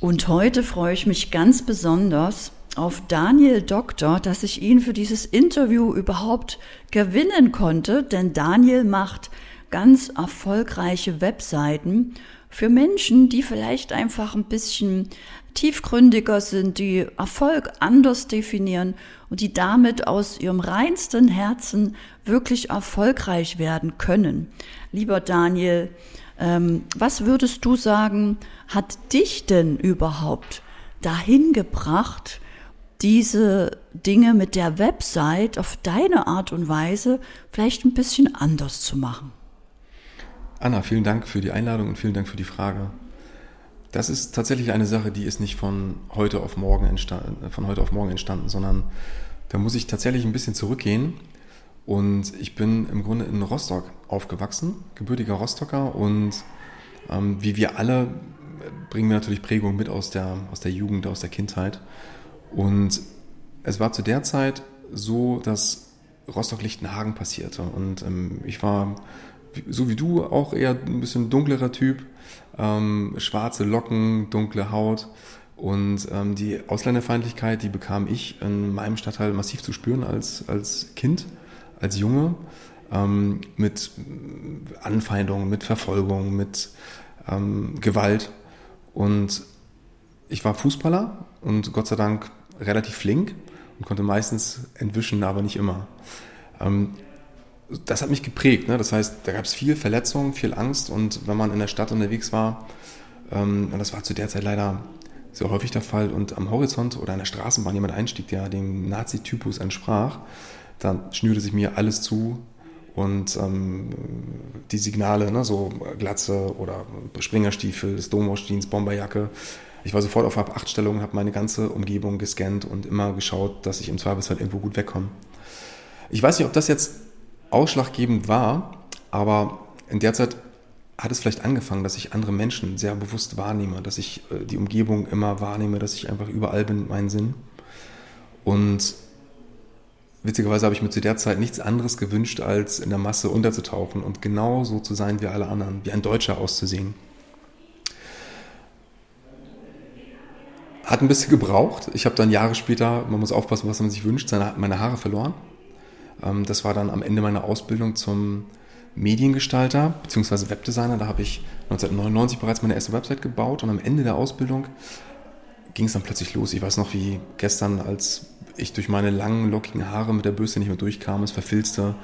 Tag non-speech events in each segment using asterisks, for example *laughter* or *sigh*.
Und heute freue ich mich ganz besonders auf Daniel Doktor, dass ich ihn für dieses Interview überhaupt gewinnen konnte, denn Daniel macht ganz erfolgreiche Webseiten für Menschen, die vielleicht einfach ein bisschen tiefgründiger sind, die Erfolg anders definieren und die damit aus ihrem reinsten Herzen wirklich erfolgreich werden können. Lieber Daniel, ähm, was würdest du sagen, hat dich denn überhaupt dahin gebracht, diese Dinge mit der Website auf deine Art und Weise vielleicht ein bisschen anders zu machen? Anna, vielen Dank für die Einladung und vielen Dank für die Frage. Das ist tatsächlich eine Sache, die ist nicht von heute auf morgen entstanden, von heute auf morgen entstanden, sondern da muss ich tatsächlich ein bisschen zurückgehen. Und ich bin im Grunde in Rostock aufgewachsen, gebürtiger Rostocker und ähm, wie wir alle bringen wir natürlich Prägung mit aus der, aus der Jugend, aus der Kindheit. Und es war zu der Zeit so, dass Rostock-Lichtenhagen passierte. Und ähm, ich war, so wie du, auch eher ein bisschen dunklerer Typ. Ähm, schwarze Locken, dunkle Haut. Und ähm, die Ausländerfeindlichkeit, die bekam ich in meinem Stadtteil massiv zu spüren als, als Kind, als Junge. Ähm, mit Anfeindungen, mit Verfolgung, mit ähm, Gewalt. Und ich war Fußballer und Gott sei Dank relativ flink und konnte meistens entwischen, aber nicht immer. Ähm, das hat mich geprägt. Ne? Das heißt, da gab es viel Verletzung, viel Angst und wenn man in der Stadt unterwegs war, ähm, und das war zu der Zeit leider sehr häufig der Fall, und am Horizont oder an der Straßenbahn jemand einstieg, der dem Nazi-Typus entsprach, dann schnürte sich mir alles zu und ähm, die Signale, ne, so Glatze oder Springerstiefel, des Domosch-Jeans, Bomberjacke. Ich war sofort auf Ab-8-Stellung, habe meine ganze Umgebung gescannt und immer geschaut, dass ich im Zweifelsfall irgendwo gut wegkomme. Ich weiß nicht, ob das jetzt ausschlaggebend war, aber in der Zeit hat es vielleicht angefangen, dass ich andere Menschen sehr bewusst wahrnehme, dass ich äh, die Umgebung immer wahrnehme, dass ich einfach überall bin mit meinen Sinn. Und witzigerweise habe ich mir zu der Zeit nichts anderes gewünscht, als in der Masse unterzutauchen und genauso zu sein wie alle anderen, wie ein Deutscher auszusehen. Hat ein bisschen gebraucht. Ich habe dann Jahre später, man muss aufpassen, was man sich wünscht, meine Haare verloren. Ähm, das war dann am Ende meiner Ausbildung zum Mediengestalter bzw. Webdesigner. Da habe ich 1999 bereits meine erste Website gebaut und am Ende der Ausbildung ging es dann plötzlich los. Ich weiß noch wie gestern, als ich durch meine langen, lockigen Haare mit der Bürste nicht mehr durchkam, es verfilzte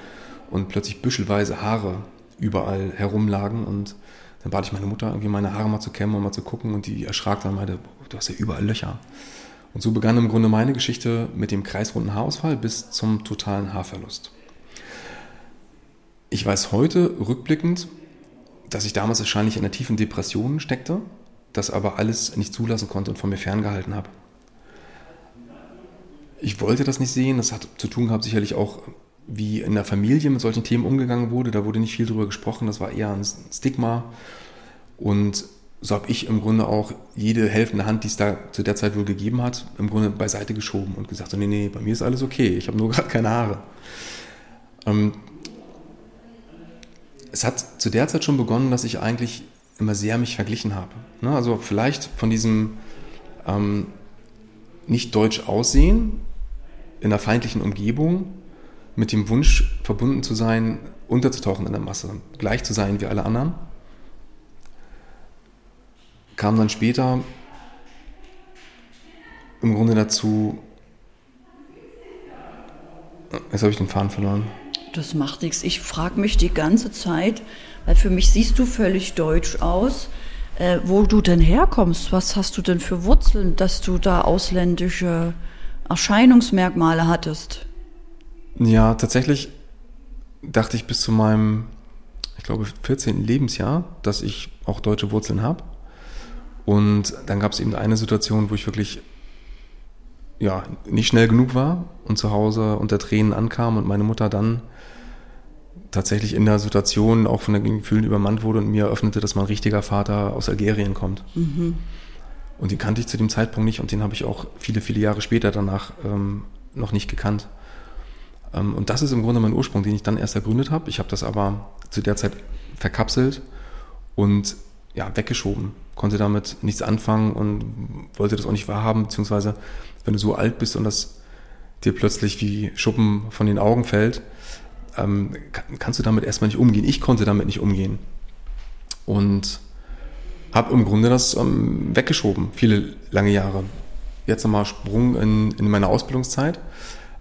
und plötzlich büschelweise Haare überall herumlagen und dann bat ich meine Mutter, irgendwie meine Haare mal zu kämmen und mal zu gucken und die erschrak dann und meinte, du hast ja überall Löcher. Und so begann im Grunde meine Geschichte mit dem kreisrunden Haarausfall bis zum totalen Haarverlust. Ich weiß heute rückblickend, dass ich damals wahrscheinlich in einer tiefen Depression steckte, das aber alles nicht zulassen konnte und von mir ferngehalten habe ich wollte das nicht sehen. Das hat zu tun gehabt sicherlich auch, wie in der Familie mit solchen Themen umgegangen wurde. Da wurde nicht viel drüber gesprochen. Das war eher ein Stigma. Und so habe ich im Grunde auch jede helfende Hand, die es da zu der Zeit wohl gegeben hat, im Grunde beiseite geschoben und gesagt, nee, nee, bei mir ist alles okay. Ich habe nur *laughs* gerade keine Haare. Ähm, es hat zu der Zeit schon begonnen, dass ich eigentlich immer sehr mich verglichen habe. Ne? Also vielleicht von diesem ähm, nicht deutsch aussehen, in einer feindlichen Umgebung mit dem Wunsch verbunden zu sein, unterzutauchen in der Masse, gleich zu sein wie alle anderen. Kam dann später im Grunde dazu, jetzt habe ich den Faden verloren. Das macht nichts. Ich frage mich die ganze Zeit, weil für mich siehst du völlig deutsch aus, äh, wo du denn herkommst. Was hast du denn für Wurzeln, dass du da ausländische Erscheinungsmerkmale hattest? Ja, tatsächlich dachte ich bis zu meinem, ich glaube, 14. Lebensjahr, dass ich auch deutsche Wurzeln habe. Und dann gab es eben eine Situation, wo ich wirklich ja, nicht schnell genug war und zu Hause unter Tränen ankam und meine Mutter dann tatsächlich in der Situation auch von den Gefühlen übermannt wurde und mir eröffnete, dass mein richtiger Vater aus Algerien kommt. Mhm. Und den kannte ich zu dem Zeitpunkt nicht und den habe ich auch viele, viele Jahre später danach ähm, noch nicht gekannt. Ähm, und das ist im Grunde mein Ursprung, den ich dann erst ergründet habe. Ich habe das aber zu der Zeit verkapselt und ja, weggeschoben. konnte damit nichts anfangen und wollte das auch nicht wahrhaben, beziehungsweise wenn du so alt bist und das dir plötzlich wie Schuppen von den Augen fällt, ähm, kannst du damit erstmal nicht umgehen. Ich konnte damit nicht umgehen. Und habe im Grunde das ähm, weggeschoben, viele lange Jahre. Jetzt nochmal Sprung in, in meine Ausbildungszeit.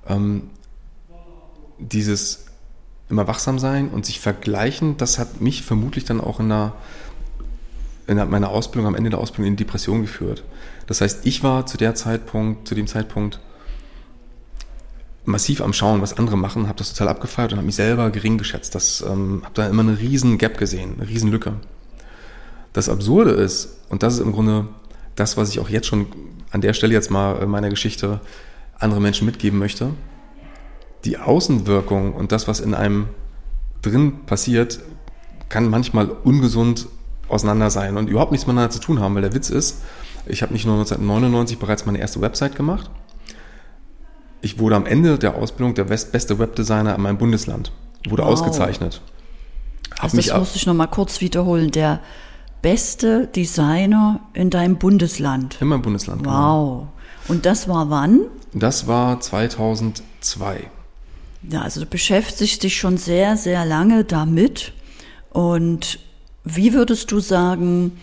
Ähm, dieses immer wachsam sein und sich vergleichen, das hat mich vermutlich dann auch in, der, in meiner Ausbildung, am Ende der Ausbildung in Depression geführt. Das heißt, ich war zu der Zeitpunkt, zu dem Zeitpunkt massiv am Schauen, was andere machen, habe das total abgefeiert und habe mich selber gering geschätzt. Das ähm, habe da immer eine riesen Gap gesehen, eine riesen Lücke. Das Absurde ist, und das ist im Grunde das, was ich auch jetzt schon an der Stelle jetzt mal meiner Geschichte andere Menschen mitgeben möchte, die Außenwirkung und das, was in einem drin passiert, kann manchmal ungesund auseinander sein und überhaupt nichts miteinander zu tun haben, weil der Witz ist, ich habe nicht nur 1999 bereits meine erste Website gemacht, ich wurde am Ende der Ausbildung der beste Webdesigner in meinem Bundesland, wurde wow. ausgezeichnet. Hab also das muss ich nochmal kurz wiederholen, der beste Designer in deinem Bundesland. In meinem Bundesland. Genau. Wow. Genau. Und das war wann? Das war 2002. Ja, also du beschäftigst dich schon sehr, sehr lange damit. Und wie würdest du sagen,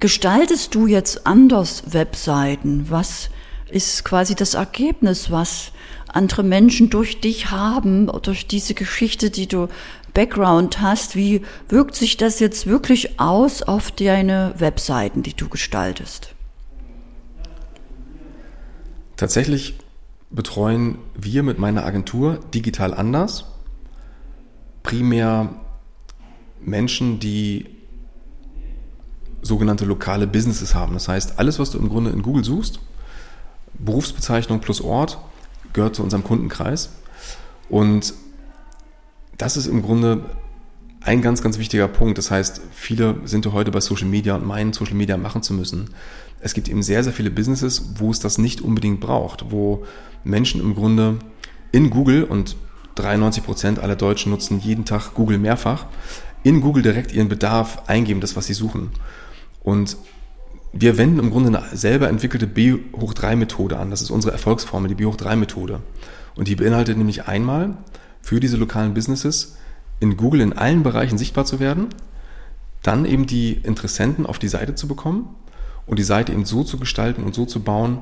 gestaltest du jetzt anders Webseiten? Was ist quasi das Ergebnis, was andere Menschen durch dich haben, durch diese Geschichte, die du Background hast? Wie wirkt sich das jetzt wirklich aus auf deine Webseiten, die du gestaltest? Tatsächlich betreuen wir mit meiner Agentur digital anders primär Menschen, die sogenannte lokale Businesses haben. Das heißt, alles, was du im Grunde in Google suchst, Berufsbezeichnung plus Ort, gehört zu unserem Kundenkreis. Und das ist im Grunde ein ganz, ganz wichtiger Punkt. Das heißt, viele sind heute bei Social Media und meinen, Social Media machen zu müssen. Es gibt eben sehr, sehr viele Businesses, wo es das nicht unbedingt braucht, wo Menschen im Grunde in Google und 93 Prozent aller Deutschen nutzen jeden Tag Google mehrfach, in Google direkt ihren Bedarf eingeben, das, was sie suchen. Und wir wenden im Grunde eine selber entwickelte B hoch 3 Methode an. Das ist unsere Erfolgsformel, die B hoch 3 Methode. Und die beinhaltet nämlich einmal für diese lokalen Businesses in Google in allen Bereichen sichtbar zu werden, dann eben die Interessenten auf die Seite zu bekommen und die Seite eben so zu gestalten und so zu bauen,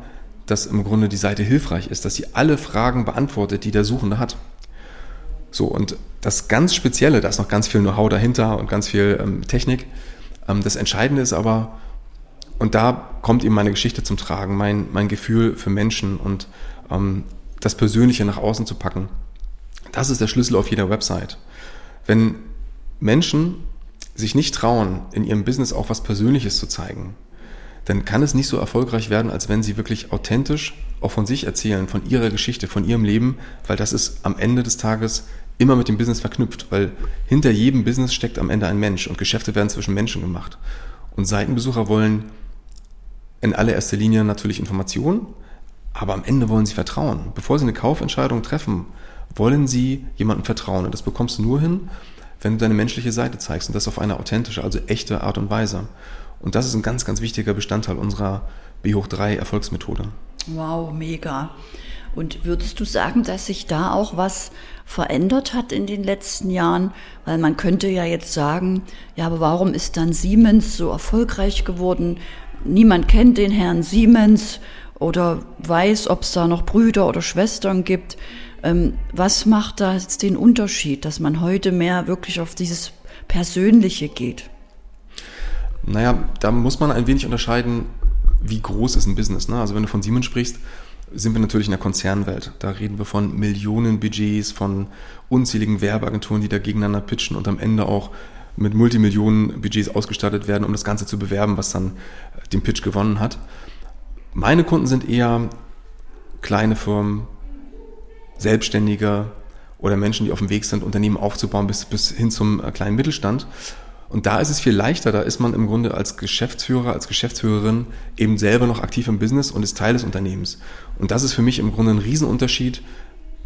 dass im Grunde die Seite hilfreich ist, dass sie alle Fragen beantwortet, die der Suchende hat. So, und das ganz Spezielle, da ist noch ganz viel Know-how dahinter und ganz viel ähm, Technik. Ähm, das Entscheidende ist aber, und da kommt eben meine Geschichte zum Tragen, mein, mein Gefühl für Menschen und ähm, das Persönliche nach außen zu packen. Das ist der Schlüssel auf jeder Website. Wenn Menschen sich nicht trauen, in ihrem Business auch was Persönliches zu zeigen, dann kann es nicht so erfolgreich werden, als wenn sie wirklich authentisch auch von sich erzählen, von ihrer Geschichte, von ihrem Leben, weil das ist am Ende des Tages immer mit dem Business verknüpft, weil hinter jedem Business steckt am Ende ein Mensch und Geschäfte werden zwischen Menschen gemacht. Und Seitenbesucher wollen in allererster Linie natürlich Informationen, aber am Ende wollen sie Vertrauen. Bevor sie eine Kaufentscheidung treffen, wollen sie jemandem vertrauen. Und das bekommst du nur hin, wenn du deine menschliche Seite zeigst und das auf eine authentische, also echte Art und Weise. Und das ist ein ganz, ganz wichtiger Bestandteil unserer B hoch 3 Erfolgsmethode. Wow, mega. Und würdest du sagen, dass sich da auch was verändert hat in den letzten Jahren? Weil man könnte ja jetzt sagen, ja, aber warum ist dann Siemens so erfolgreich geworden? Niemand kennt den Herrn Siemens oder weiß, ob es da noch Brüder oder Schwestern gibt. Ähm, was macht da jetzt den Unterschied, dass man heute mehr wirklich auf dieses Persönliche geht? Naja, da muss man ein wenig unterscheiden, wie groß ist ein Business. Ne? Also wenn du von Siemens sprichst, sind wir natürlich in der Konzernwelt. Da reden wir von Millionen Budgets, von unzähligen Werbeagenturen, die da gegeneinander pitchen und am Ende auch mit Multimillionen Budgets ausgestattet werden, um das Ganze zu bewerben, was dann den Pitch gewonnen hat. Meine Kunden sind eher kleine Firmen, Selbstständige oder Menschen, die auf dem Weg sind, Unternehmen aufzubauen bis, bis hin zum äh, kleinen Mittelstand. Und da ist es viel leichter, da ist man im Grunde als Geschäftsführer, als Geschäftsführerin eben selber noch aktiv im Business und ist Teil des Unternehmens. Und das ist für mich im Grunde ein Riesenunterschied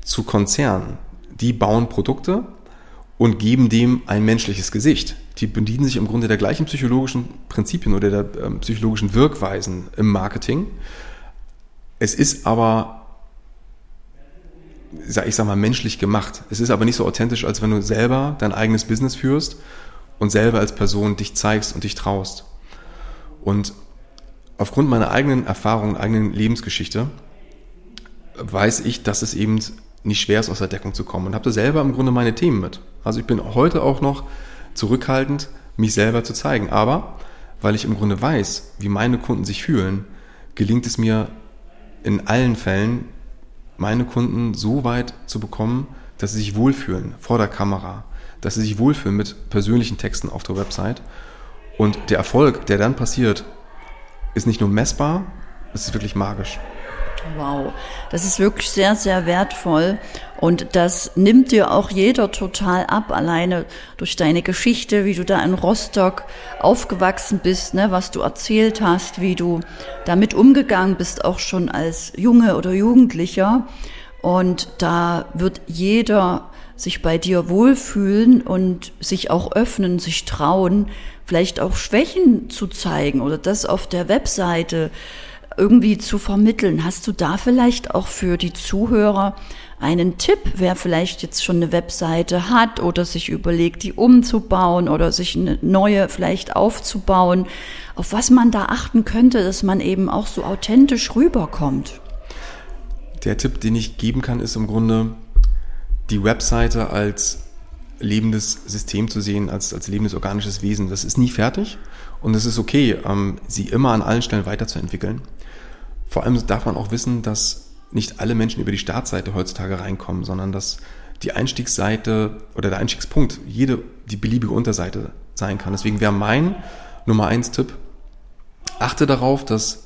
zu Konzernen. Die bauen Produkte und geben dem ein menschliches Gesicht. die bedienen sich im Grunde der gleichen psychologischen Prinzipien oder der ähm, psychologischen Wirkweisen im Marketing. Es ist aber, ich sag mal, menschlich gemacht. Es ist aber nicht so authentisch, als wenn du selber dein eigenes Business führst und selber als Person dich zeigst und dich traust. Und aufgrund meiner eigenen Erfahrung, eigenen Lebensgeschichte, weiß ich, dass es eben nicht schwer ist, aus der Deckung zu kommen und habe da selber im Grunde meine Themen mit. Also ich bin heute auch noch zurückhaltend, mich selber zu zeigen. Aber weil ich im Grunde weiß, wie meine Kunden sich fühlen, gelingt es mir in allen Fällen, meine Kunden so weit zu bekommen, dass sie sich wohlfühlen vor der Kamera, dass sie sich wohlfühlen mit persönlichen Texten auf der Website. Und der Erfolg, der dann passiert, ist nicht nur messbar, es ist wirklich magisch. Wow, das ist wirklich sehr, sehr wertvoll und das nimmt dir auch jeder total ab, alleine durch deine Geschichte, wie du da in Rostock aufgewachsen bist, ne, was du erzählt hast, wie du damit umgegangen bist, auch schon als Junge oder Jugendlicher. Und da wird jeder sich bei dir wohlfühlen und sich auch öffnen, sich trauen, vielleicht auch Schwächen zu zeigen oder das auf der Webseite irgendwie zu vermitteln. Hast du da vielleicht auch für die Zuhörer einen Tipp, wer vielleicht jetzt schon eine Webseite hat oder sich überlegt, die umzubauen oder sich eine neue vielleicht aufzubauen, auf was man da achten könnte, dass man eben auch so authentisch rüberkommt? Der Tipp, den ich geben kann, ist im Grunde, die Webseite als lebendes System zu sehen, als, als lebendes organisches Wesen. Das ist nie fertig und es ist okay, ähm, sie immer an allen Stellen weiterzuentwickeln. Vor allem darf man auch wissen, dass nicht alle Menschen über die Startseite heutzutage reinkommen, sondern dass die Einstiegsseite oder der Einstiegspunkt jede, die beliebige Unterseite sein kann. Deswegen wäre mein Nummer eins Tipp, achte darauf, dass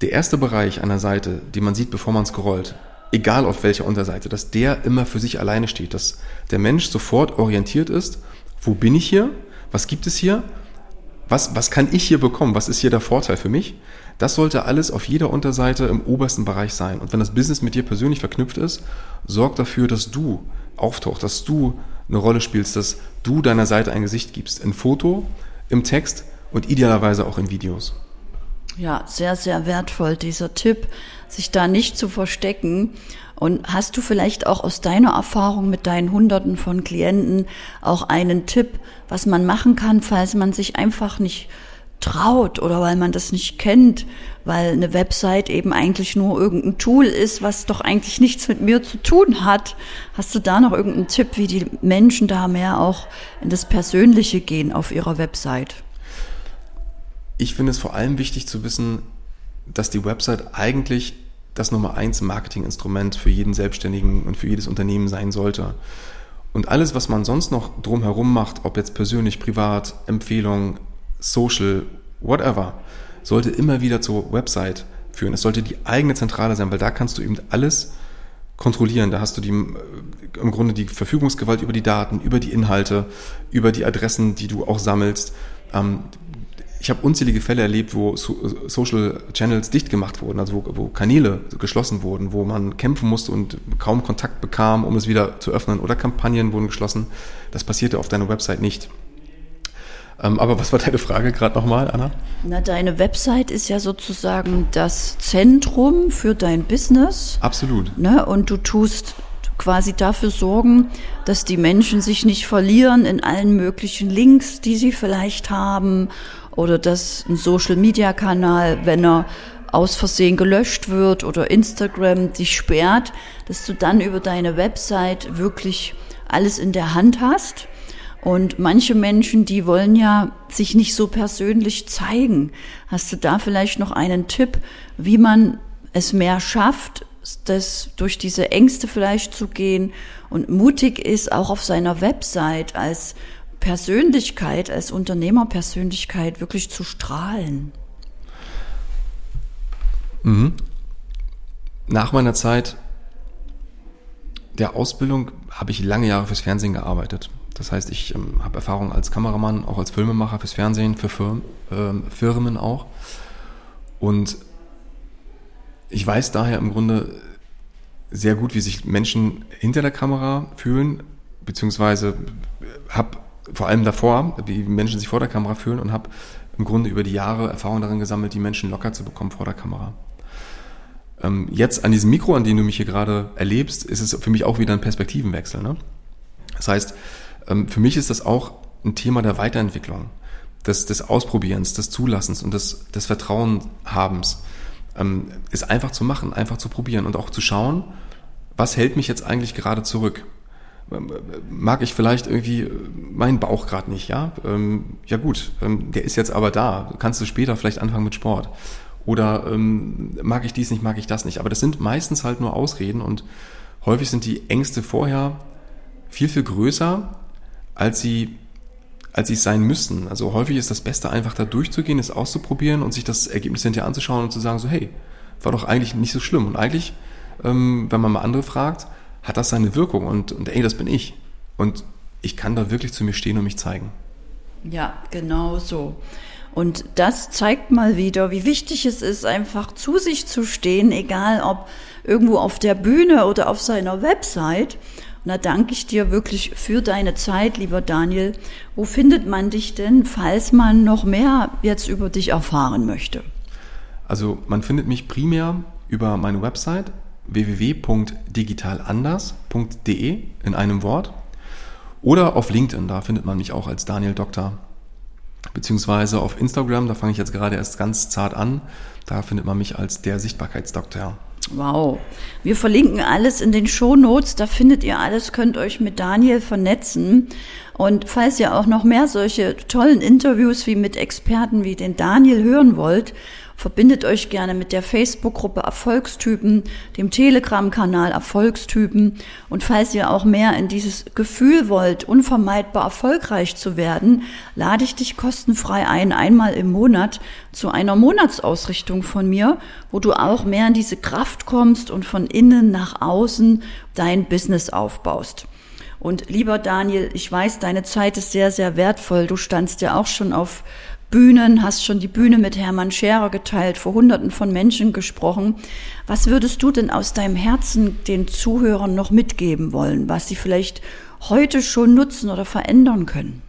der erste Bereich einer Seite, den man sieht, bevor man scrollt, egal auf welcher Unterseite, dass der immer für sich alleine steht, dass der Mensch sofort orientiert ist, wo bin ich hier, was gibt es hier, was, was kann ich hier bekommen, was ist hier der Vorteil für mich das sollte alles auf jeder Unterseite im obersten Bereich sein. Und wenn das Business mit dir persönlich verknüpft ist, sorg dafür, dass du auftauchst, dass du eine Rolle spielst, dass du deiner Seite ein Gesicht gibst. In Foto, im Text und idealerweise auch in Videos. Ja, sehr, sehr wertvoll, dieser Tipp, sich da nicht zu verstecken. Und hast du vielleicht auch aus deiner Erfahrung mit deinen Hunderten von Klienten auch einen Tipp, was man machen kann, falls man sich einfach nicht traut oder weil man das nicht kennt, weil eine Website eben eigentlich nur irgendein Tool ist, was doch eigentlich nichts mit mir zu tun hat. Hast du da noch irgendeinen Tipp, wie die Menschen da mehr auch in das Persönliche gehen auf ihrer Website? Ich finde es vor allem wichtig zu wissen, dass die Website eigentlich das Nummer eins Marketinginstrument für jeden Selbstständigen und für jedes Unternehmen sein sollte. Und alles, was man sonst noch drumherum macht, ob jetzt persönlich, privat, Empfehlungen, Social, whatever, sollte immer wieder zur Website führen. Es sollte die eigene Zentrale sein, weil da kannst du eben alles kontrollieren. Da hast du die, äh, im Grunde die Verfügungsgewalt über die Daten, über die Inhalte, über die Adressen, die du auch sammelst. Ähm, ich habe unzählige Fälle erlebt, wo Social Channels dicht gemacht wurden, also wo, wo, Kanäle geschlossen wurden, wo man kämpfen musste und kaum Kontakt bekam, um es wieder zu öffnen, oder Kampagnen wurden geschlossen. Das passierte auf deiner Website nicht. Ähm, aber was war deine Frage gerade nochmal, Anna? Na, deine Website ist ja sozusagen das Zentrum für dein Business. Absolut. Ne? Und du tust quasi dafür sorgen, dass die Menschen sich nicht verlieren in allen möglichen Links, die sie vielleicht haben, oder dass ein Social-Media-Kanal, wenn er aus Versehen gelöscht wird oder Instagram dich sperrt, dass du dann über deine Website wirklich alles in der Hand hast und manche Menschen, die wollen ja sich nicht so persönlich zeigen. Hast du da vielleicht noch einen Tipp, wie man es mehr schafft, das durch diese Ängste vielleicht zu gehen und mutig ist, auch auf seiner Website als Persönlichkeit, als Unternehmerpersönlichkeit wirklich zu strahlen? Mhm. Nach meiner Zeit der Ausbildung habe ich lange Jahre fürs Fernsehen gearbeitet. Das heißt, ich ähm, habe Erfahrung als Kameramann, auch als Filmemacher fürs Fernsehen, für Firmen, ähm, Firmen auch. Und ich weiß daher im Grunde sehr gut, wie sich Menschen hinter der Kamera fühlen, beziehungsweise habe vor allem davor, wie Menschen sich vor der Kamera fühlen und habe im Grunde über die Jahre Erfahrung darin gesammelt, die Menschen locker zu bekommen vor der Kamera. Ähm, jetzt an diesem Mikro, an dem du mich hier gerade erlebst, ist es für mich auch wieder ein Perspektivenwechsel. Ne? Das heißt, für mich ist das auch ein Thema der Weiterentwicklung, des, des Ausprobierens, des Zulassens und des, des Vertrauenhabens. Ähm, ist einfach zu machen, einfach zu probieren und auch zu schauen, was hält mich jetzt eigentlich gerade zurück? mag ich vielleicht irgendwie meinen Bauch gerade nicht, ja? Ähm, ja gut, ähm, der ist jetzt aber da. Kannst du später vielleicht anfangen mit Sport? Oder ähm, mag ich dies nicht, mag ich das nicht? Aber das sind meistens halt nur Ausreden und häufig sind die Ängste vorher viel, viel größer, als sie, als sie sein müssten. Also häufig ist das Beste einfach da durchzugehen, es auszuprobieren und sich das Ergebnis hinterher anzuschauen und zu sagen so, hey, war doch eigentlich nicht so schlimm. Und eigentlich, ähm, wenn man mal andere fragt, hat das seine Wirkung und, und ey, das bin ich. Und ich kann da wirklich zu mir stehen und mich zeigen. Ja, genau so. Und das zeigt mal wieder, wie wichtig es ist, einfach zu sich zu stehen, egal ob irgendwo auf der Bühne oder auf seiner Website. Und da danke ich dir wirklich für deine Zeit, lieber Daniel. Wo findet man dich denn, falls man noch mehr jetzt über dich erfahren möchte? Also man findet mich primär über meine Website www.digitalanders.de in einem Wort oder auf LinkedIn, da findet man mich auch als Daniel Doktor. Beziehungsweise auf Instagram, da fange ich jetzt gerade erst ganz zart an, da findet man mich als der Sichtbarkeitsdoktor. Wow. Wir verlinken alles in den Shownotes, da findet ihr alles, könnt euch mit Daniel vernetzen. Und falls ihr auch noch mehr solche tollen Interviews wie mit Experten wie den Daniel hören wollt Verbindet euch gerne mit der Facebook-Gruppe Erfolgstypen, dem Telegram-Kanal Erfolgstypen. Und falls ihr auch mehr in dieses Gefühl wollt, unvermeidbar erfolgreich zu werden, lade ich dich kostenfrei ein, einmal im Monat zu einer Monatsausrichtung von mir, wo du auch mehr in diese Kraft kommst und von innen nach außen dein Business aufbaust. Und lieber Daniel, ich weiß, deine Zeit ist sehr, sehr wertvoll. Du standst ja auch schon auf Bühnen, hast schon die Bühne mit Hermann Scherer geteilt, vor Hunderten von Menschen gesprochen. Was würdest du denn aus deinem Herzen den Zuhörern noch mitgeben wollen, was sie vielleicht heute schon nutzen oder verändern können?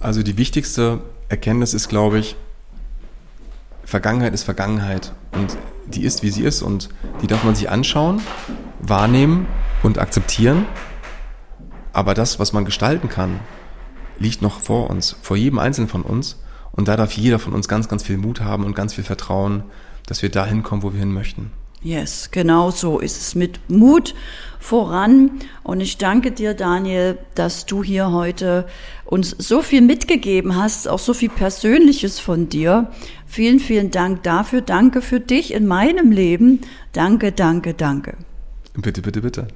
Also die wichtigste Erkenntnis ist, glaube ich, Vergangenheit ist Vergangenheit und die ist, wie sie ist und die darf man sich anschauen, wahrnehmen und akzeptieren. Aber das, was man gestalten kann, liegt noch vor uns, vor jedem Einzelnen von uns. Und da darf jeder von uns ganz, ganz viel Mut haben und ganz viel Vertrauen, dass wir dahin kommen, wo wir hin möchten. Yes, genau so ist es mit Mut voran. Und ich danke dir, Daniel, dass du hier heute uns so viel mitgegeben hast, auch so viel Persönliches von dir. Vielen, vielen Dank dafür. Danke für dich in meinem Leben. Danke, danke, danke. Bitte, bitte, bitte.